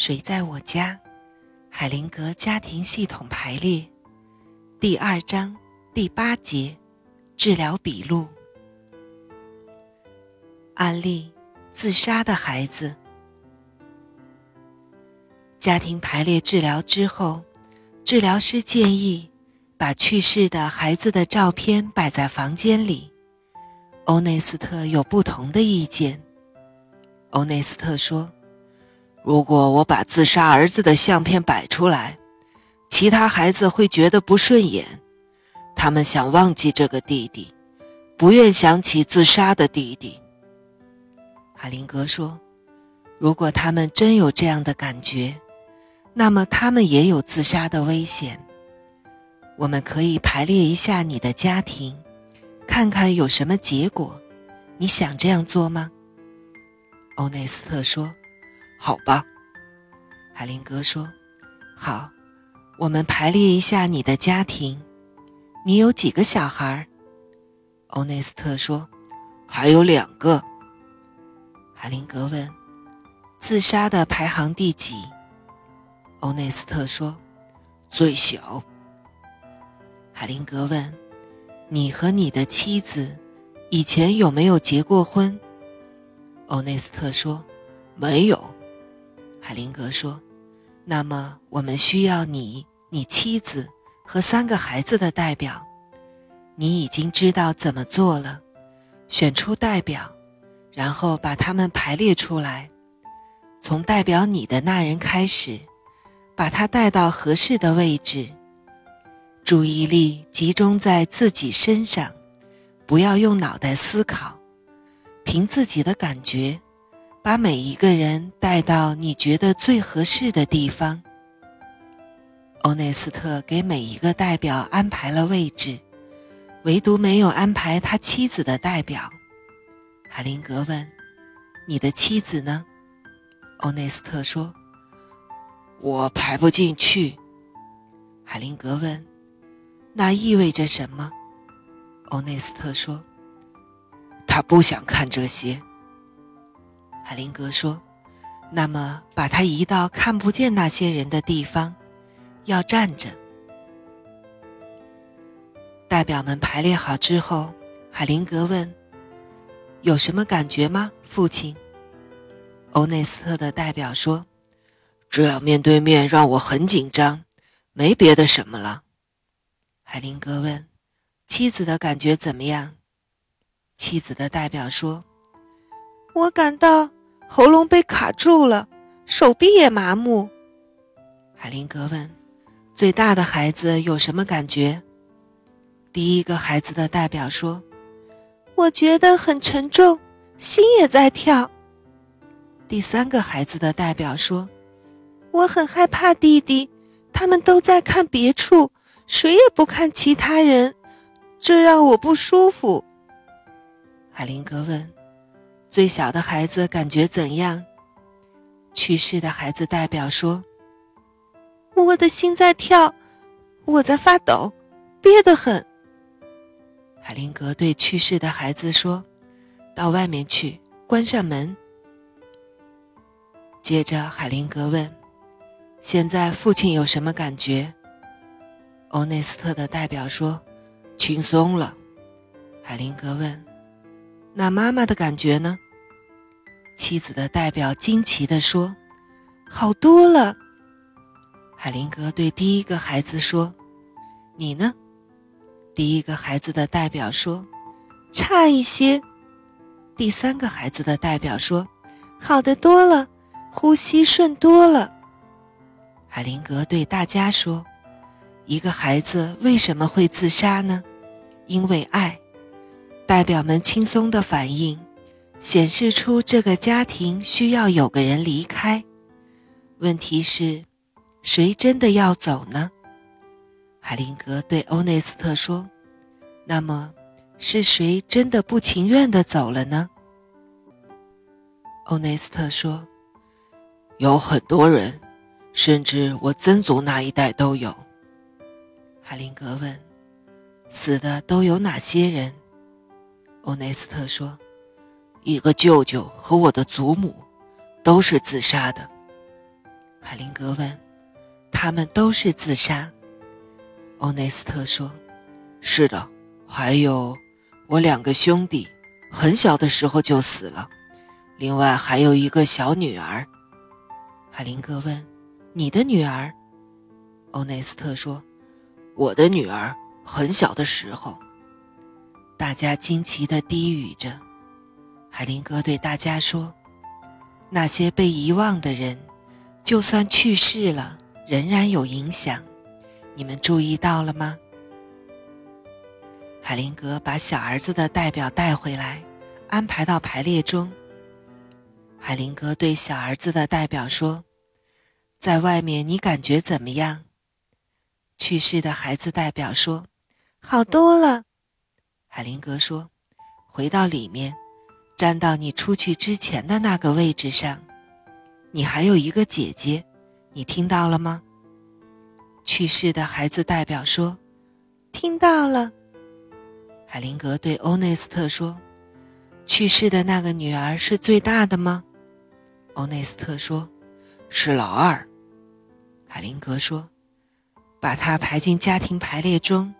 谁在我家？海灵格家庭系统排列，第二章第八节，治疗笔录。案例：自杀的孩子。家庭排列治疗之后，治疗师建议把去世的孩子的照片摆在房间里。欧内斯特有不同的意见。欧内斯特说。如果我把自杀儿子的相片摆出来，其他孩子会觉得不顺眼，他们想忘记这个弟弟，不愿想起自杀的弟弟。海林格说：“如果他们真有这样的感觉，那么他们也有自杀的危险。我们可以排列一下你的家庭，看看有什么结果。你想这样做吗？”欧内斯特说。好吧，海林格说：“好，我们排列一下你的家庭。你有几个小孩？”欧内斯特说：“还有两个。”海林格问：“自杀的排行第几？”欧内斯特说：“最小。”海林格问：“你和你的妻子以前有没有结过婚？”欧内斯特说：“没有。”海灵格说：“那么我们需要你、你妻子和三个孩子的代表。你已经知道怎么做了，选出代表，然后把他们排列出来。从代表你的那人开始，把他带到合适的位置。注意力集中在自己身上，不要用脑袋思考，凭自己的感觉。”把每一个人带到你觉得最合适的地方。欧内斯特给每一个代表安排了位置，唯独没有安排他妻子的代表。海林格问：“你的妻子呢？”欧内斯特说：“我排不进去。”海林格问：“那意味着什么？”欧内斯特说：“他不想看这些。”海林格说：“那么，把他移到看不见那些人的地方，要站着。”代表们排列好之后，海林格问：“有什么感觉吗，父亲？”欧内斯特的代表说：“这样面对面让我很紧张，没别的什么了。”海林格问：“妻子的感觉怎么样？”妻子的代表说：“我感到。”喉咙被卡住了，手臂也麻木。海林格问：“最大的孩子有什么感觉？”第一个孩子的代表说：“我觉得很沉重，心也在跳。”第三个孩子的代表说：“我很害怕弟弟，他们都在看别处，谁也不看其他人，这让我不舒服。”海林格问。最小的孩子感觉怎样？去世的孩子代表说：“我的心在跳，我在发抖，憋得很。”海灵格对去世的孩子说：“到外面去，关上门。”接着，海灵格问：“现在父亲有什么感觉？”欧内斯特的代表说：“轻松了。”海灵格问。那妈妈的感觉呢？妻子的代表惊奇地说：“好多了。”海林格对第一个孩子说：“你呢？”第一个孩子的代表说：“差一些。”第三个孩子的代表说：“好的多了，呼吸顺多了。”海林格对大家说：“一个孩子为什么会自杀呢？因为爱。”代表们轻松的反应，显示出这个家庭需要有个人离开。问题是，谁真的要走呢？海林格对欧内斯特说：“那么，是谁真的不情愿的走了呢？”欧内斯特说：“有很多人，甚至我曾祖那一代都有。”海林格问：“死的都有哪些人？”欧内斯特说：“一个舅舅和我的祖母，都是自杀的。”海灵格问：“他们都是自杀？”欧内斯特说：“是的，还有我两个兄弟，很小的时候就死了。另外还有一个小女儿。”海灵格问：“你的女儿？”欧内斯特说：“我的女儿很小的时候。”大家惊奇地低语着。海灵格对大家说：“那些被遗忘的人，就算去世了，仍然有影响。你们注意到了吗？”海灵格把小儿子的代表带回来，安排到排列中。海灵格对小儿子的代表说：“在外面你感觉怎么样？”去世的孩子代表说：“好多了。”海灵格说：“回到里面，站到你出去之前的那个位置上。你还有一个姐姐，你听到了吗？”去世的孩子代表说：“听到了。”海灵格对欧内斯特说：“去世的那个女儿是最大的吗？”欧内斯特说：“是老二。”海灵格说：“把她排进家庭排列中。”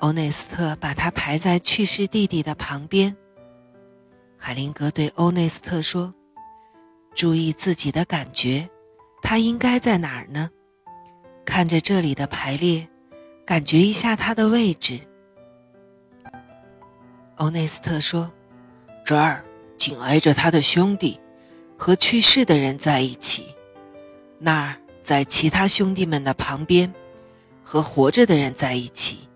欧内斯特把他排在去世弟弟的旁边。海灵格对欧内斯特说：“注意自己的感觉，他应该在哪儿呢？看着这里的排列，感觉一下他的位置。”欧内斯特说：“这儿紧挨着他的兄弟，和去世的人在一起；那儿在其他兄弟们的旁边，和活着的人在一起。”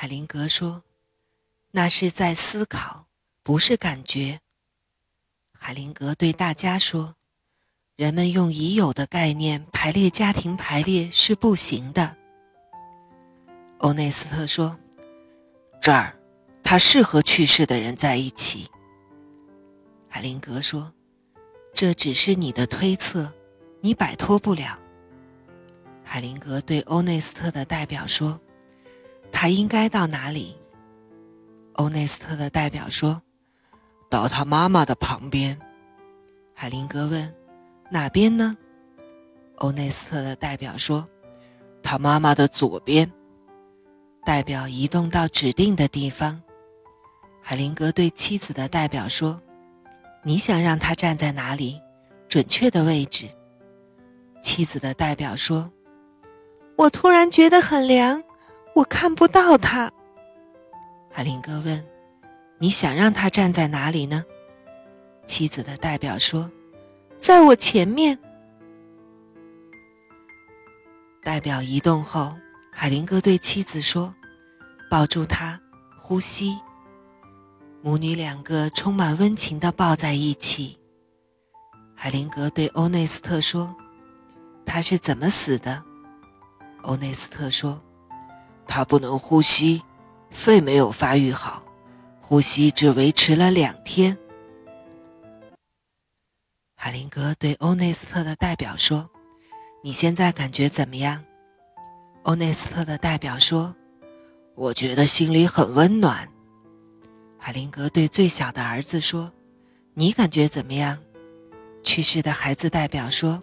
海灵格说：“那是在思考，不是感觉。”海灵格对大家说：“人们用已有的概念排列家庭排列是不行的。”欧内斯特说：“这儿，他是和去世的人在一起。”海灵格说：“这只是你的推测，你摆脱不了。”海灵格对欧内斯特的代表说。他应该到哪里？欧内斯特的代表说：“到他妈妈的旁边。”海灵格问：“哪边呢？”欧内斯特的代表说：“他妈妈的左边。”代表移动到指定的地方。海灵格对妻子的代表说：“你想让他站在哪里？准确的位置。”妻子的代表说：“我突然觉得很凉。”我看不到他。海林格问：“你想让他站在哪里呢？”妻子的代表说：“在我前面。”代表移动后，海林格对妻子说：“抱住他，呼吸。”母女两个充满温情的抱在一起。海林格对欧内斯特说：“他是怎么死的？”欧内斯特说。他不能呼吸，肺没有发育好，呼吸只维持了两天。海灵格对欧内斯特的代表说：“你现在感觉怎么样？”欧内斯特的代表说：“我觉得心里很温暖。”海灵格对最小的儿子说：“你感觉怎么样？”去世的孩子代表说：“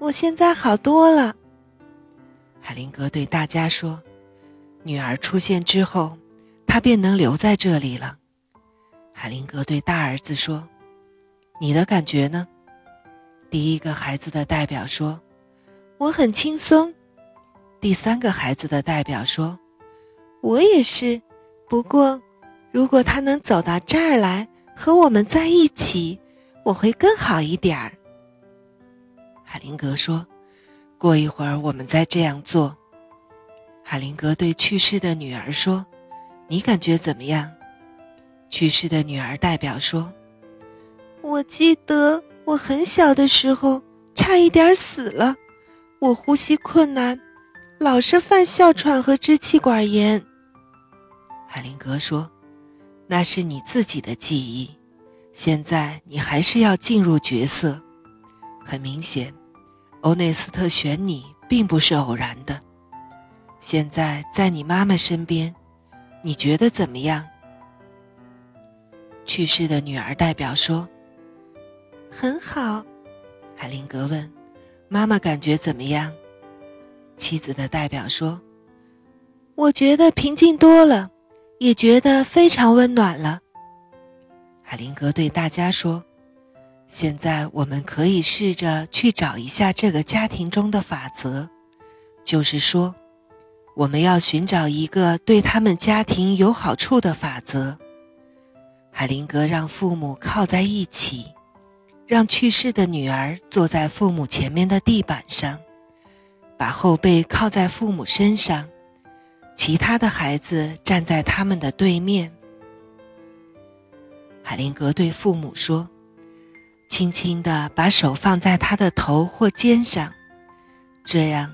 我现在好多了。”海灵格对大家说。女儿出现之后，他便能留在这里了。海灵格对大儿子说：“你的感觉呢？”第一个孩子的代表说：“我很轻松。”第三个孩子的代表说：“我也是。不过，如果他能走到这儿来和我们在一起，我会更好一点儿。”海灵格说：“过一会儿我们再这样做。”海灵格对去世的女儿说：“你感觉怎么样？”去世的女儿代表说：“我记得我很小的时候差一点死了，我呼吸困难，老是犯哮喘和支气管炎。”海灵格说：“那是你自己的记忆，现在你还是要进入角色。很明显，欧内斯特选你并不是偶然的。”现在在你妈妈身边，你觉得怎么样？去世的女儿代表说：“很好。海灵格问：“妈妈感觉怎么样？”妻子的代表说：“我觉得平静多了，也觉得非常温暖了。”海灵格对大家说：“现在我们可以试着去找一下这个家庭中的法则，就是说，我们要寻找一个对他们家庭有好处的法则。”海灵格让父母靠在一起。让去世的女儿坐在父母前面的地板上，把后背靠在父母身上，其他的孩子站在他们的对面。海灵格对父母说：“轻轻地把手放在他的头或肩上，这样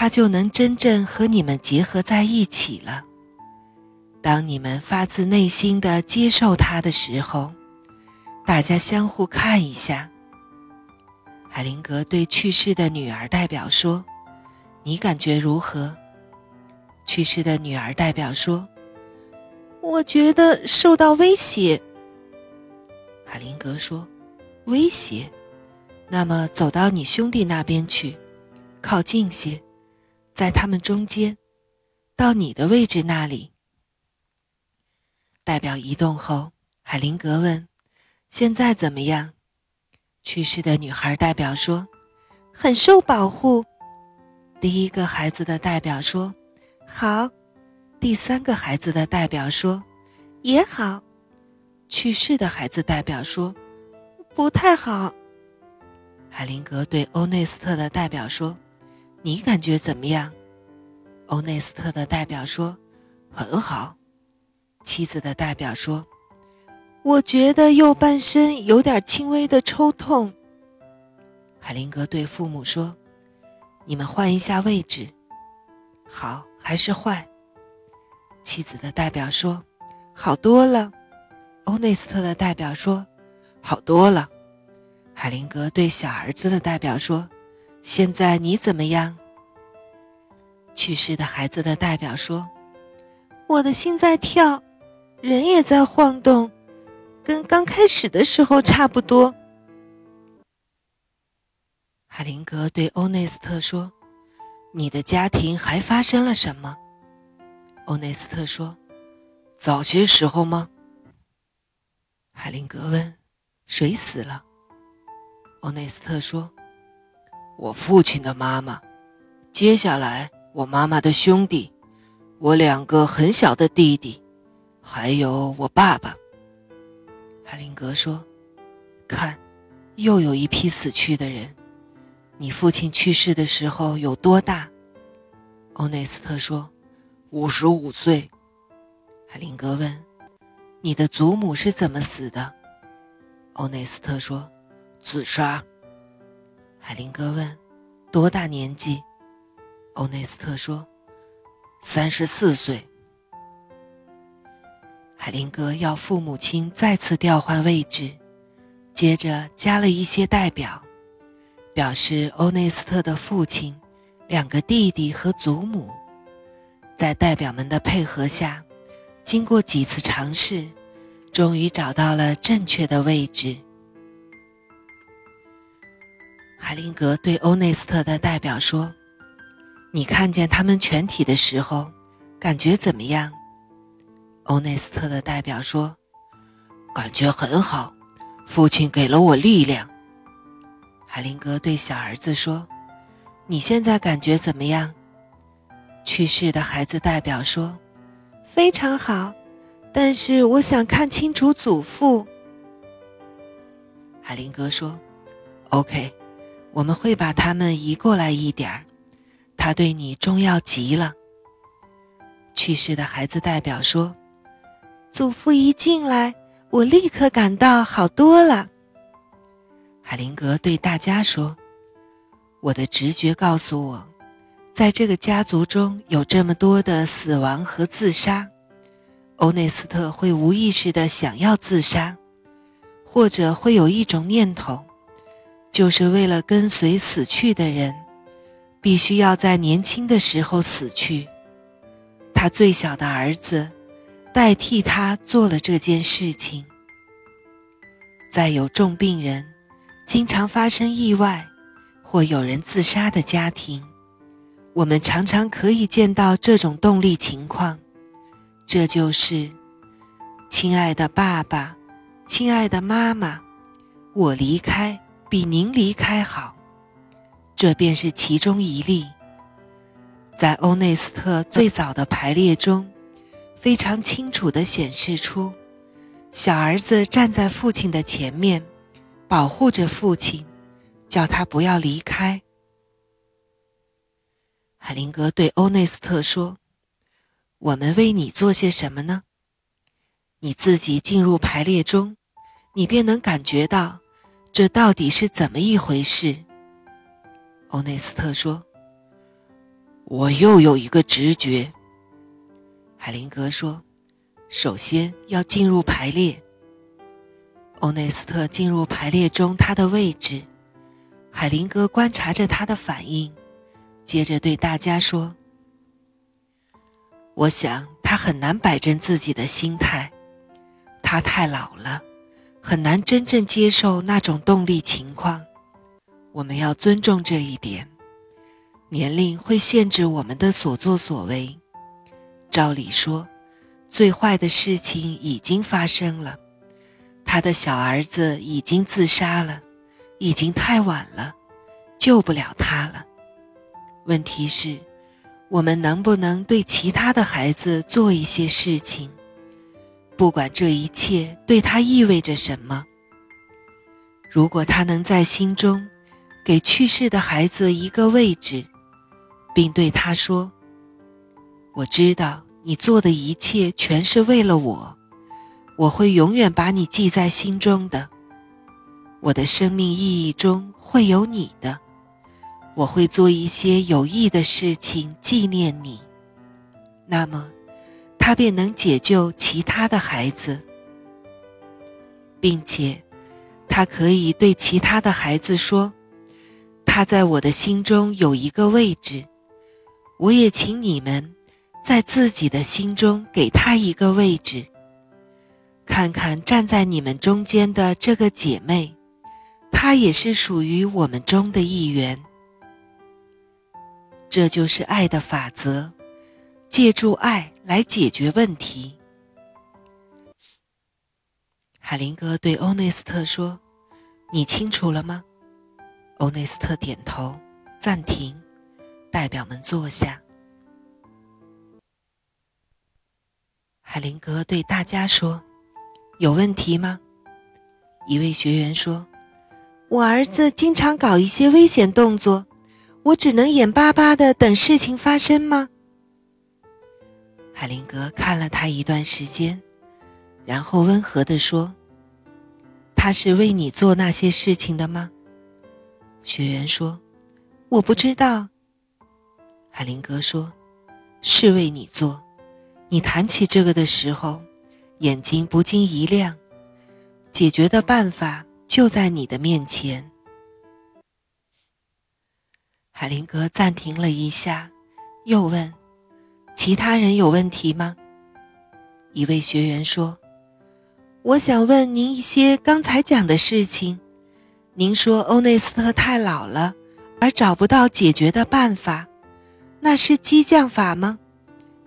他就能真正和你们结合在一起了。当你们发自内心的接受他的时候。”大家相互看一下。海灵格对去世的女儿代表说：“你感觉如何？”去世的女儿代表说：“我觉得受到威胁。”海灵格说：“威胁？那么走到你兄弟那边去，靠近些，在他们中间，到你的位置那里。”代表移动后，海灵格问。现在怎么样？去世的女孩代表说：“很受保护。”第一个孩子的代表说：“好。”第三个孩子的代表说：“也好。”去世的孩子代表说：“不太好。”海灵格对欧内斯特的代表说：“你感觉怎么样？”欧内斯特的代表说：“很好。”妻子的代表说。我觉得右半身有点轻微的抽痛。海灵格对父母说：“你们换一下位置，好还是坏？”妻子的代表说：“好多了。”欧内斯特的代表说：“好多了。”海灵格对小儿子的代表说：“现在你怎么样？”去世的孩子的代表说：“我的心在跳，人也在晃动。”跟刚开始的时候差不多。海灵格对欧内斯特说：“你的家庭还发生了什么？”欧内斯特说：“早些时候吗？”海灵格问：“谁死了？”欧内斯特说：“我父亲的妈妈，接下来我妈妈的兄弟，我两个很小的弟弟，还有我爸爸。”海灵格说：“看，又有一批死去的人。你父亲去世的时候有多大？”欧内斯特说：“五十五岁。”海灵格问：“你的祖母是怎么死的？”欧内斯特说：“自杀。”海灵格问：“多大年纪？”欧内斯特说：“三十四岁。”海灵格要父母亲再次调换位置，接着加了一些代表，表示欧内斯特的父亲、两个弟弟和祖母。在代表们的配合下，经过几次尝试，终于找到了正确的位置。海灵格对欧内斯特的代表说：“你看见他们全体的时候，感觉怎么样？”欧内斯特的代表说：“感觉很好，父亲给了我力量。”海灵格对小儿子说：“你现在感觉怎么样？”去世的孩子代表说：“非常好，但是我想看清楚祖父。”海灵格说：“OK，我们会把他们移过来一点儿，他对你重要极了。”去世的孩子代表说。祖父一进来，我立刻感到好多了。海灵格对大家说：“我的直觉告诉我，在这个家族中有这么多的死亡和自杀，欧内斯特会无意识的想要自杀，或者会有一种念头，就是为了跟随死去的人，必须要在年轻的时候死去。他最小的儿子。”代替他做了这件事情。在有重病人，经常发生意外或有人自杀的家庭，我们常常可以见到这种动力情况。这就是，亲爱的爸爸，亲爱的妈妈，我离开比您离开好。这便是其中一例。在欧内斯特最早的排列中，非常清楚地显示出，小儿子站在父亲的前面，保护着父亲，叫他不要离开。海灵格对欧内斯特说：“我们为你做些什么呢？你自己进入排列中，你便能感觉到，这到底是怎么一回事。”欧内斯特说：“我又有一个直觉。”海灵格说：“首先要进入排列。”欧内斯特进入排列中他的位置，海灵格观察着他的反应，接着对大家说：“我想他很难摆正自己的心态，他太老了，很难真正接受那种动力情况。”我们要尊重这一点，年龄会限制我们的所作所为。照理说，最坏的事情已经发生了，他的小儿子已经自杀了，已经太晚了，救不了他了。问题是，我们能不能对其他的孩子做一些事情？不管这一切对他意味着什么，如果他能在心中。给去世的孩子一个位置，并对他说：“我知道你做的一切全是为了我，我会永远把你记在心中的。我的生命意义中会有你的，我会做一些有益的事情纪念你。那么，他便能解救其他的孩子，并且，他可以对其他的孩子说。”他在我的心中有一个位置，我也请你们在自己的心中给他一个位置。看看站在你们中间的这个姐妹，她也是属于我们中的一员。这就是爱的法则，借助爱来解决问题。海灵格对欧内斯特说：“你清楚了吗？”欧内斯特点头，暂停。代表们坐下。海灵格对大家说：“有问题吗？”一位学员说：“我儿子经常搞一些危险动作，我只能眼巴巴的等事情发生吗？”海灵格看了他一段时间，然后温和的说：“他是为你做那些事情的吗？”学员说：“我不知道。”海灵格说：“是为你做。你谈起这个的时候，眼睛不禁一亮。解决的办法就在你的面前。”海灵格暂停了一下，又问：“其他人有问题吗？”一位学员说：“我想问您一些刚才讲的事情。”您说欧内斯特太老了，而找不到解决的办法，那是激将法吗？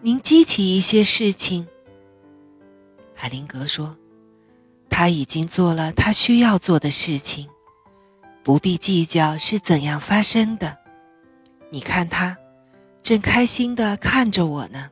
您激起一些事情。海灵格说：“他已经做了他需要做的事情，不必计较是怎样发生的。你看他，正开心地看着我呢。”